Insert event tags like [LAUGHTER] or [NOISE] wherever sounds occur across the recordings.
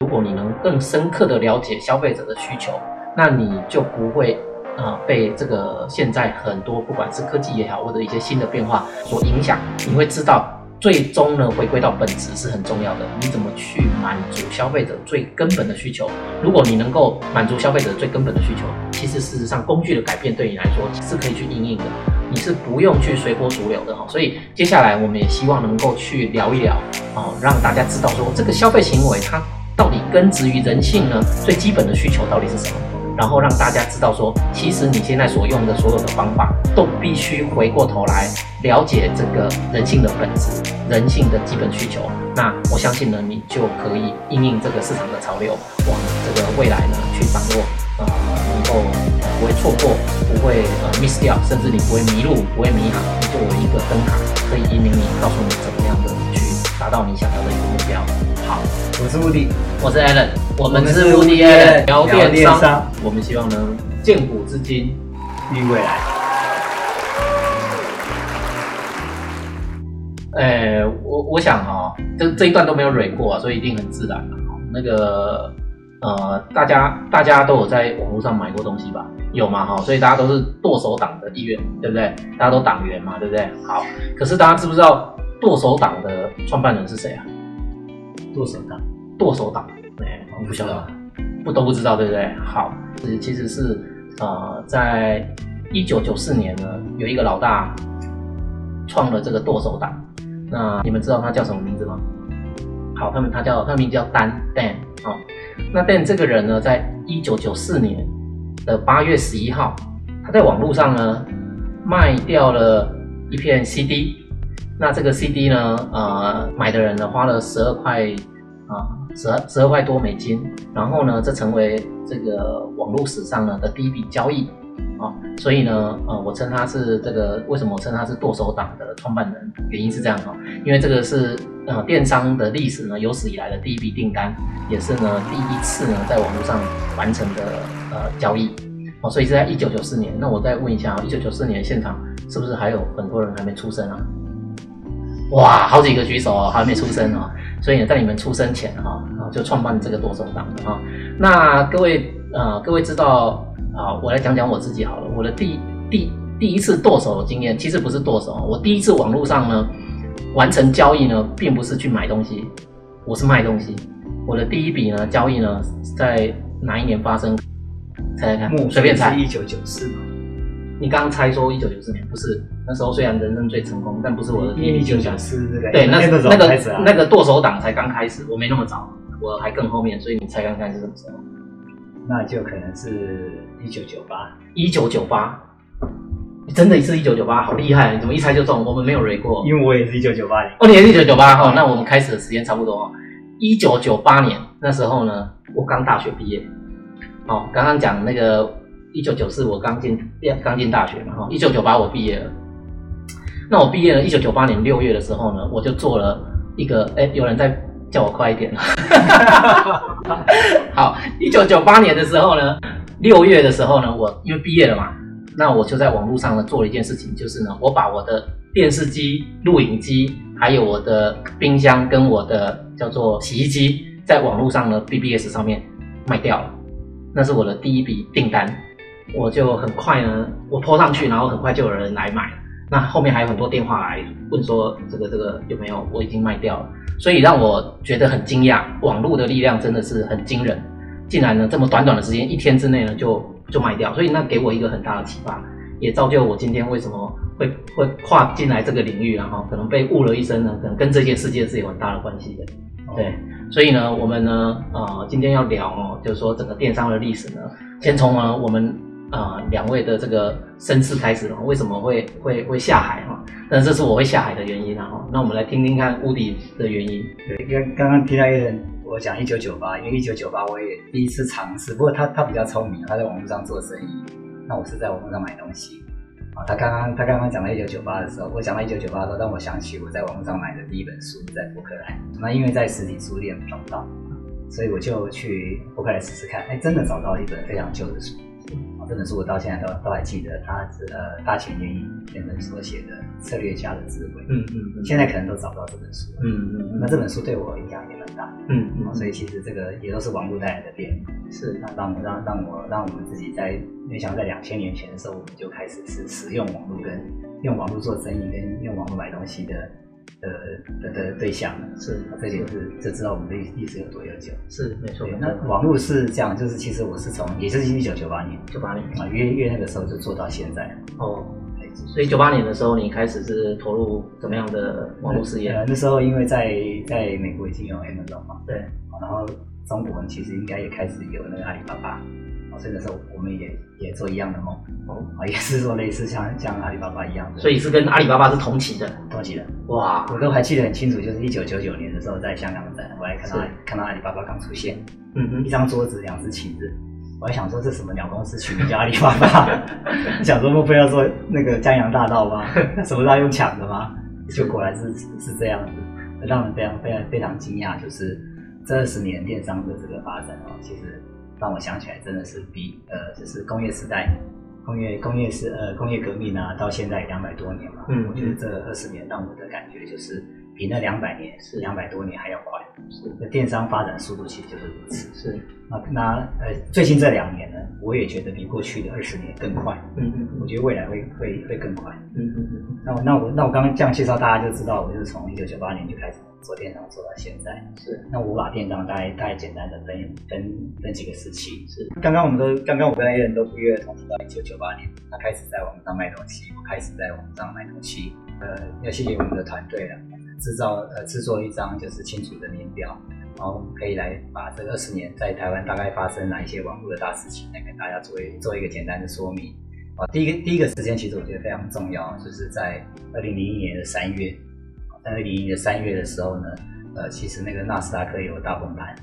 如果你能更深刻的了解消费者的需求，那你就不会啊被这个现在很多不管是科技也好，或者一些新的变化所影响。你会知道，最终呢回归到本质是很重要的。你怎么去满足消费者最根本的需求？如果你能够满足消费者最根本的需求，其实事实上工具的改变对你来说是可以去应应的。你是不用去随波逐流的哈，所以接下来我们也希望能够去聊一聊，哦，让大家知道说这个消费行为它到底根植于人性呢最基本的需求到底是什么，然后让大家知道说，其实你现在所用的所有的方法都必须回过头来了解这个人性的本质，人性的基本需求。那我相信呢，你就可以应应这个市场的潮流，往这个未来呢去掌握，呃，能够不会错过。不会呃 miss 掉，甚至你不会迷路，不会迷航，就有一个灯塔可以引领你，告诉你怎么样的达到你想要的一个目标。好，我是目的，我是 Allen，我们是目的 Allen 聊电商，我们希望能见古至今，遇未来。哎，我我想哈，这这一段都没有蕊过啊，所以一定很自然的。那个呃，大家大家都有在网络上买过东西吧？有嘛哈，所以大家都是剁手党的意愿，对不对？大家都党员嘛，对不对？好，可是大家知不知道剁手党的创办人是谁啊？剁手党，剁手党，哎，我不晓得，不都不知道，对不对？好，是其实是呃，在一九九四年呢，有一个老大创了这个剁手党，那你们知道他叫什么名字吗？好，他们他叫他名叫丹 Dan 啊，那 Dan 这个人呢，在一九九四年。的八月十一号，他在网络上呢卖掉了一片 CD，那这个 CD 呢，呃，买的人呢花了十二块啊，十十二块多美金，然后呢，这成为这个网络史上呢的第一笔交易啊，所以呢，呃，我称他是这个为什么我称他是剁手党的创办人，原因是这样哈，因为这个是呃电商的历史呢有史以来的第一笔订单，也是呢第一次呢在网络上完成的。呃，交易哦，所以是在一九九四年。那我再问一下啊，一九九四年现场是不是还有很多人还没出生啊？哇，好几个举手哦，还没出生哦。所以呢，在你们出生前哈，啊，就创办这个剁手党的哈。那各位呃，各位知道啊，我来讲讲我自己好了。我的第第第一次剁手的经验，其实不是剁手，我第一次网络上呢完成交易呢，并不是去买东西，我是卖东西。我的第一笔呢交易呢，在哪一年发生？猜猜看，随便猜。一九九四吗？你刚刚猜说一九九四年，不是？那时候虽然人生最成功，但不是我的。一九九四对，那那个那个剁手党才刚开始，我没那么早，我还更后面，所以你猜看看是什么时候？那就可能是一九九八。一九九八，你真的是一九九八，好厉害！你怎么一猜就中？我们没有 re 过。因为我也是一九九八年。哦，你也是一九九八哈？那我们开始的时间差不多。一九九八年那时候呢，我刚大学毕业。哦，刚刚讲那个一九九四，我刚进刚进大学嘛，哈，一九九八我毕业了。那我毕业了，一九九八年六月的时候呢，我就做了一个，哎，有人在叫我快一点了。[LAUGHS] 好，一九九八年的时候呢，六月的时候呢，我因为毕业了嘛，那我就在网络上呢做了一件事情，就是呢，我把我的电视机、录影机，还有我的冰箱跟我的叫做洗衣机，在网络上呢 BBS 上面卖掉了。那是我的第一笔订单，我就很快呢，我泼上去，然后很快就有人来买。那后面还有很多电话来问说这个这个有没有，我已经卖掉了。所以让我觉得很惊讶，网络的力量真的是很惊人，竟然呢这么短短的时间，一天之内呢就就卖掉。所以那给我一个很大的启发，也造就我今天为什么会会跨进来这个领域，然后可能被误了一生呢，可能跟这些世界是有很大的关系的。对。所以呢，我们呢，呃，今天要聊哦，就是说整个电商的历史呢，先从呢我们呃两位的这个身世开始，为什么会会会下海哈？那这是我会下海的原因啊。那我们来听听看乌迪的原因。对，刚刚刚听到一个人我讲一九九八，因为一九九八我也第一次尝试，不过他他比较聪明，他在网络上做生意，那我是在网络上买东西啊。他刚刚他刚刚讲到一九九八的时候，我讲到一九九八的时候，让我想起我在网络上买的第一本书，在博客来。那因为在实体书店找不到，所以我就去博客来试试看。哎，真的找到了一本非常旧的书，啊，这本书我到现在都都还记得，他是呃大前研一那本所写的策略家的智慧。嗯嗯嗯现在可能都找不到这本书了。嗯嗯那这本书对我影响也很大，嗯啊所以其实这个也都是网络带来的变化。是那让我让让我让我们自己在没想到在两千年前的时候，我们就开始是使用网络跟用网络做生意跟用网络买东西的的的的对象了。是啊这就是就知道我们的历史有多悠久。是没错。那网络是这样，就是其实我是从也就是一九九八年九八年啊，约约那个时候就做到现在。哦，所以九八年的时候，你开始是投入怎么样的网络事业？呃，那时候因为在在美国已经有 Amazon 嘛，对，啊然后中国其实应该也开始有那个阿里巴巴，啊，所以那时候我们也也做一样的梦，哦，啊，也是做类似像像阿里巴巴一样的，所以是跟阿里巴巴是同期的。同期的。哇，我都还记得很清楚，就是一九九九年的时候，在香港展，我还看到看到阿里巴巴刚出现，嗯嗯一，张桌子，两只旗子。我还想说这什么鸟公司取名叫阿里巴巴？[LAUGHS] 想说莫非要做那个江洋大盗吗？[LAUGHS] 那什么都要用抢的吗？就果然是是这样子，让人非常非常非常惊讶。就是这二十年电商的这个发展哦，其实让我想起来真的是比呃，就是工业时代、工业工业是呃工业革命啊，到现在两百多年嘛。嗯我觉得这二十年让我的感觉就是比那两百年是两百多年还要快。是那电商发展速度其实就是如此。是，那那呃，最近这两年呢，我也觉得比过去的二十年更快。嗯嗯我觉得未来会会会更快。嗯嗯嗯那我那我那我刚刚这样介绍，大家就知道，我就是从一九九八年就开始做电商，做到现在。嗯，是那我把电商大概大概简单的分分分几个时期。是，刚刚我们都刚刚我跟 A 人都不约而同提到一九九八年，他开始在网上卖东西，我开始在网上卖东西。呃，要谢谢我们的团队了，制造呃制作一张就是清楚的年表，然后可以来把这个二十年在台湾大概发生哪一些网络的大事情，来跟大家做一做一个简单的说明。啊，第一个第一个时间其实我觉得非常重要，就是在二零零一年的三月，在二零零一年的三月的时候呢，呃，其实那个纳斯达克有大崩盘，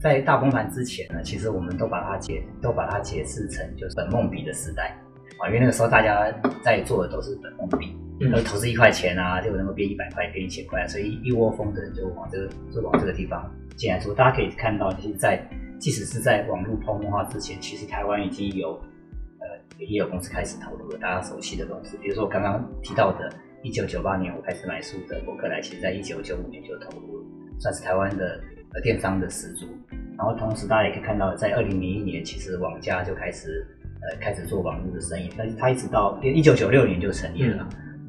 在大崩盘之前呢，其实我们都把它解都把它解释成就是本梦比的时代。啊，因为那个时候大家在做的都是本梦比，嗯。呃，投资一块钱啊，就能够变一百块，变一千块，所以一窝蜂的人就往这个就往这个地方进来。做。大家可以看到，就是在即使是在网络泡沫化之前，其实台湾已经有呃也有公司开始投入了大家熟悉的东西，比如说我刚刚提到的，一九九八年我开始买书的伯克莱，其实在一九九五年就投入了，算是台湾的呃电商的始祖。然后同时大家也可以看到，在二零零一年，其实网家就开始呃开始做网络的生意，但是它一直到一九九六年就成立了，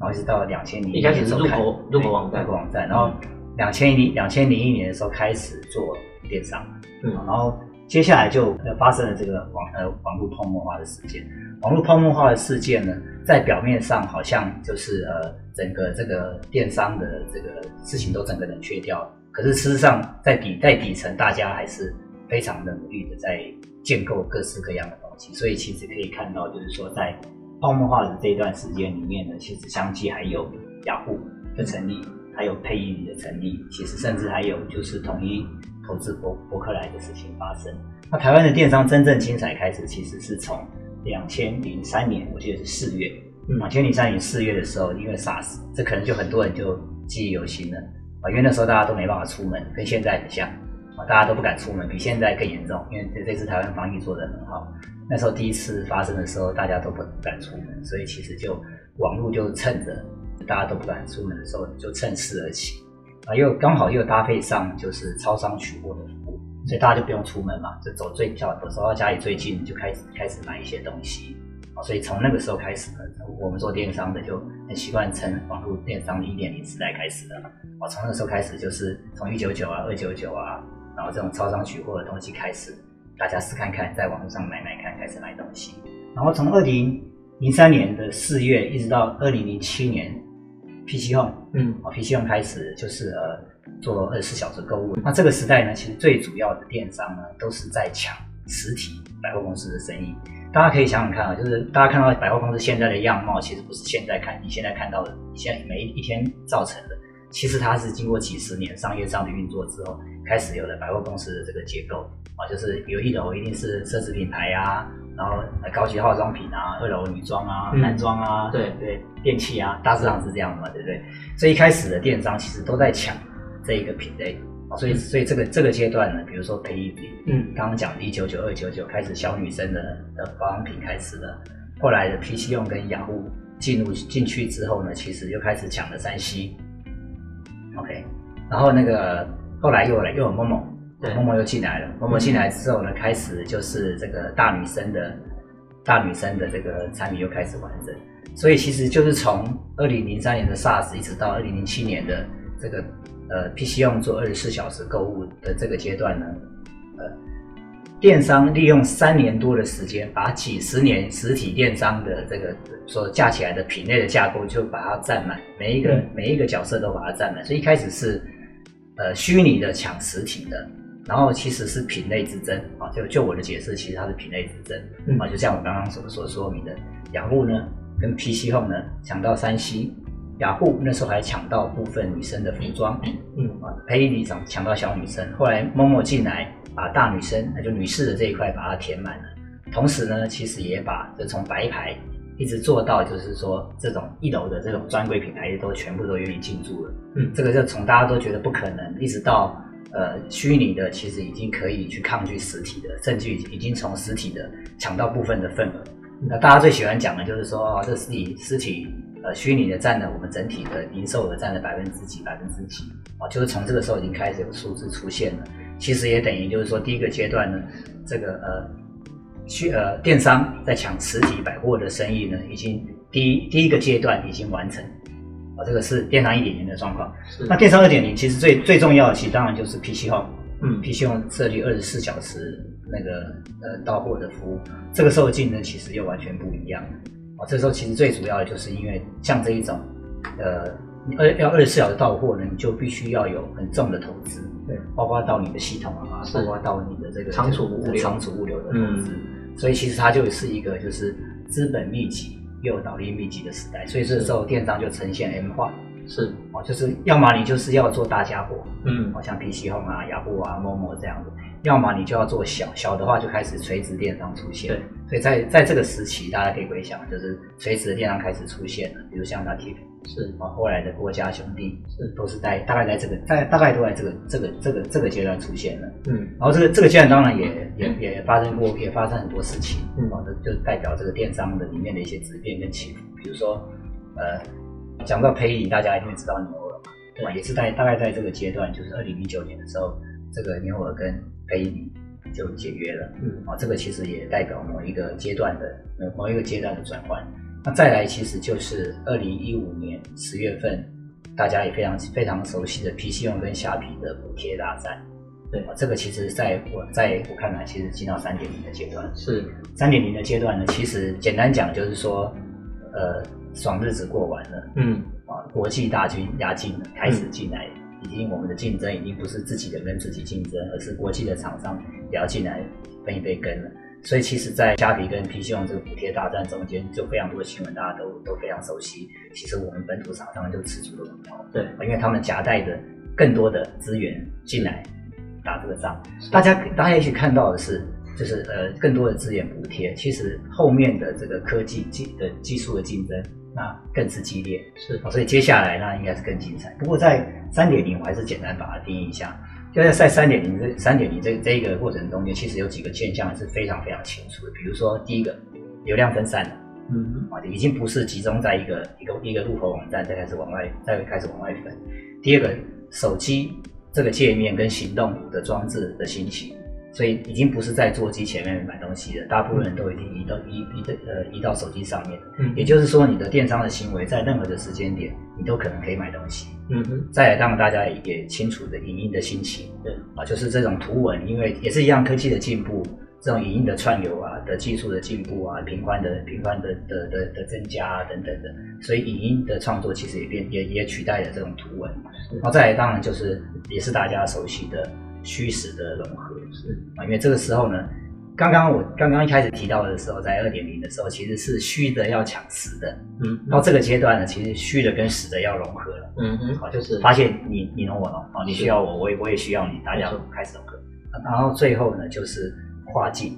然后一直到两千零一开始入口入口网站入口网站，然后两千零两千零一年的时候开始做电商，嗯然后接下来就呃发生了这个网呃网络泡沫化的事件。网络泡沫化的事件呢，在表面上好像就是呃整个这个电商的这个事情都整个冷却掉了，可是事实上在底在底层，大家还是非常的努力的在建构各式各样的东西。所以其实可以看到，就是说在泡沫化的这一段时间里面呢，其实相继还有雅虎的成立，还有配音的成立，其实甚至还有就是统一投资博博客来的事情发生。那台湾的电商真正精彩开始，其实是从两千零三年，我记得是四月，嗯两千零三年四月的时候，因为 SARS，这可能就很多人就记忆犹新了。啊，因为那时候大家都没办法出门，跟现在很像。啊，大家都不敢出门，比现在更严重，因为这这次台湾防疫做得很好。那时候第一次发生的时候，大家都不敢出门，所以其实就网络就趁着大家都不敢出门的时候，就趁势而起。啊，又刚好又搭配上就是超商取货的服务，所以大家就不用出门嘛，就走最较走到家里最近就开始开始买一些东西，所以从那个时候开始呢，我们做电商的就很习惯称网络电商的一点零时代开始的。哦，从那个时候开始就是从一九九啊、二九九啊，然后这种超商取货的东西开始，大家试看看，在网络上买买看，开始买东西，然后从二零零三年的四月一直到二零零七年，PC Home 嗯啊，PC Home 开始就是呃做二十四小时购物。那这个时代呢，其实最主要的电商呢都是在抢实体百货公司的生意。大家可以想想看啊，就是大家看到百货公司现在的样貌，其实不是现在看你现在看到的，你现在每一一天造成的，其实它是经过几十年商业上的运作之后，开始有了百货公司的这个结构啊，就是有一楼一定是奢侈品牌啊，然后呃高级化妆品啊，二楼女装啊、嗯。男装啊，对。对，电器啊，大致上是这样的嘛，对不对？所以一开始的电商其实都在抢这一个品类。啊，所以所以这个这个阶段呢，比如说培育，嗯。刚刚讲的一九九二九九开始小女生的的保养品开始了，后来的 PC 用跟雅虎进入进去之后呢，其实又开始抢了三西，OK，然后那个后来又来又有某某，对。某某又进来了，某某进来之后呢，开始就是这个大女生的大女生的这个产品又开始完整，所以其实就是从二零零三年的 SARS 一直到二零零七年的这个呃 PC 用做二十四小时购物的这个阶段呢，呃，电商利用三年多的时间，把几十年实体电商的这个所架起来的品类的架构就把它占满，每一个、嗯每一个角色都把它占满，所以一开始是呃虚拟的抢实体的。然后其实是品类之争啊，就就我的解释，其实它是品类之争嗯啊，就像我刚刚所所说明的，雅虎呢跟 PC Home 呢抢到山西，雅虎那时候还抢到部分女生的服装，嗯。啊，培理抢抢到小女生，后来某某进来把大女生，那就女士的这一块把它填满了，同时呢，其实也把这从白牌一直做到就是说这种一楼的这种专柜品牌都全部都愿意进驻了，嗯。这个就从大家都觉得不可能，一直到呃虚拟的其实已经可以去抗拒实体的，甚至已经从实体的抢到部分的份额。那大家最喜欢讲的就是说，哦，这实体实体呃虚拟的占了我们整体的零售额占了百分之几百分之几啊，就是从这个时候已经开始有数字出现了。其实也等于就是说，第一个阶段呢，这个呃虚呃电商在抢实体百货的生意呢，已经第一第一个阶段已经完成啊，这个是电商一点零的状况。那电商二点零其实最最重要的，其实当然就是 PC Home。嗯 PC Home 设立二十四小时那个呃到货的服务，这个时候竞争其实又完全不一样哦。这时候其实最主要的就是因为像这一种呃你二要二十四小时到货呢，你就必须要有很重的投资，对，包括到你的系统啊，是。包括到你的这个仓储物流。仓储物流的投资，所以其实它就是一个就是资本密集又脑力密集的时代，所以这时候电商就呈现 M 化。是。哦，就是要么你就是要做大家伙，嗯。哦像 PC Home 啊、雅虎啊、陌陌这样子，要么你就要做小，小的话就开始垂直电商出现。对，所以在在这个时期，大家可以回想，就是垂直的电商开始出现了，比如像 Native 是啊，后来的郭家兄弟是都是在大概在这个在大概都在这个这个这个这个阶段出现了。嗯然后这个这个阶段当然也 [LAUGHS] 也也发生过，也发生很多事情，嗯就代表这个电商的里面的一些质变跟起伏。比如说，呃，讲到培理，大家一定会知道牛耳嘛，对吧？也是在大概在这个阶段，就是二零一九年的时候，这个牛耳跟培理就解约了，嗯啊，这个其实也代表某一个阶段的某某一个阶段的转换。那再来，其实就是二零一五年十月份，大家也非常非常熟悉的 PC 用跟虾皮的补贴大战。对啊，这个其实在我在我看来，其实进到三点零的阶段。是三点零的阶段呢，其实简单讲就是说，呃，爽日子过完了嗯啊，国际大军压境了，开始进来，已经我们的竞争已经不是自己人跟自己竞争，而是国际的厂商也要进来分一杯羹了。所以其实，在虾皮跟 PC 用这个补贴大战中间，就非常多的新闻，大家都都非常熟悉。其实我们本土厂商就吃足了苦头，对因为他们夹带着更多的资源进来打这个仗。大家大家也许看到的是，就是呃更多的资源补贴，其实后面的这个科技技的技术的竞争，那更是激烈。是所以接下来那应该是更精彩。不过在三点零，我还是简单把它定义一下。就是在三点零这三点零这这一个过程中间，其实有几个现象是非常非常清楚的。比如说，第一个，流量分散了嗯啊，已经不是集中在一个一个一个入口网站，再开始往外再开始往外分。第二个，手机这个界面跟行动的装置的兴起，所以已经不是在座机前面买东西了，大部分人都已经移到移移的呃移到手机上面。嗯也就是说，你的电商的行为在任何的时间点，你都可能可以买东西。嗯哼再来，当然大家也清楚的影音的兴起，对啊，就是这种图文，因为也是一样科技的进步，这种影音的串流啊的技术的进步啊，频宽的频宽的的的的增加啊等等的，所以影音的创作其实也变也也取代了这种图文。然后再来，当然就是也是大家熟悉的虚实的融合，是啊，因为这个时候呢，刚刚我刚刚一开始提到的时候，在二点零的时候，其实是虚的要抢实的，嗯到这个阶段呢，其实虚的跟实的要融合了。嗯嗯好，就是发现你你侬我侬哦，你需要我，我也我也需要你，大家开始融合。然后最后呢，就是跨境，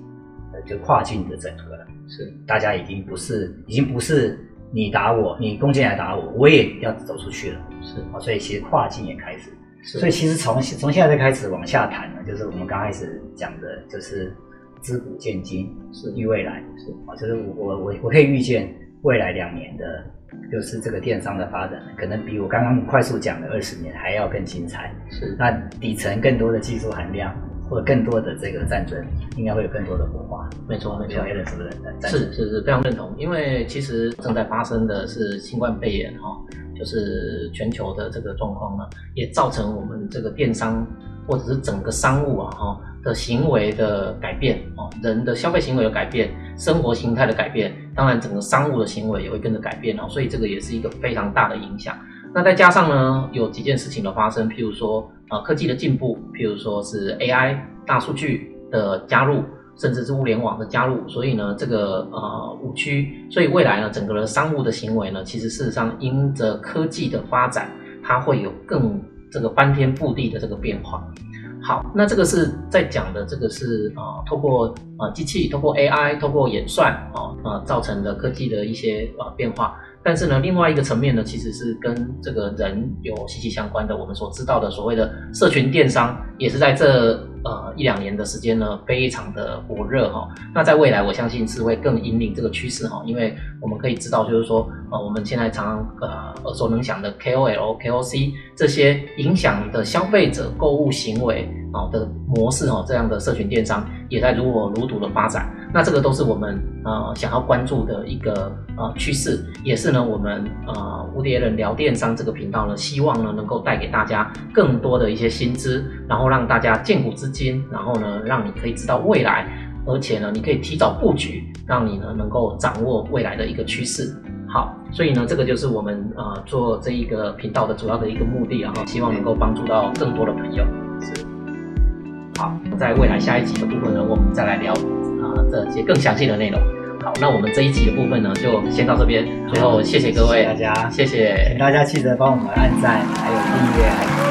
呃，就跨境的整合了。是大家已经不是，已经不是你打我，你攻进来打我，我也要走出去了。是啊，所以其实跨境也开始。是所以其实从从现在开始往下谈呢，就是我们刚开始讲的，就是知古见今，是预未来是啊，就是我我我我可以预见未来两年的，就是这个电商的发展，可能比我刚刚快速讲的二十年还要更精彩。是那底层更多的技术含量，或者更多的这个战争，应该会有更多的火花。没错没错没有。A 人是不是？是是是，非常认同。因为其实正在发生的是新冠肺炎哈、就是全球的这个状况呢，也造成我们这个电商或者是整个商务啊哈、的行为的改变哦，人的消费行为有改变，生活形态的改变，当然整个商务的行为也会跟着改变哦，所以这个也是一个非常大的影响。那再加上呢，有几件事情的发生，譬如说啊科技的进步，譬如说是 AI 大数据的加入，甚至是物联网的加入，所以呢，这个呃五区，所以未来呢，整个的商务的行为呢，其实事实上因着科技的发展，它会有更这个翻天覆地的这个变化。好，那这个是在讲的，这个是呃，透过呃机器，透过 AI，透过演算啊呃造成的科技的一些呃变化。但是呢，另外一个层面呢，其实是跟这个人有息息相关的。我们所知道的所谓的社群电商，也是在这呃一两年的时间呢，非常的火热哈。那在未来，我相信是会更引领这个趋势哈，因为我们可以知道，就是说呃，我们现在常常呃耳熟能详的 KOL、KOC 这些影响的消费者购物行为啊的模式哦，这样的社群电商也在如火如荼的发展。那这个都是我们呃想要关注的一个呃趋势，也是呢我们呃无敌人聊电商这个频道呢，希望呢能够带给大家更多的一些新知，然后让大家见古知今，然后呢让你可以知道未来，而且呢你可以提早布局，让你呢能够掌握未来的一个趋势。好，所以呢这个就是我们呃做这一个频道的主要的一个目的，然后希望能够帮助到更多的朋友。是。好，在未来下一集的部分呢，我们再来聊啊、这些更详细的内容。好，那我们这一集的部分呢，就先到这边。最后，谢谢各位，谢谢大家谢谢请大家记得帮我们按赞，还有订阅，还有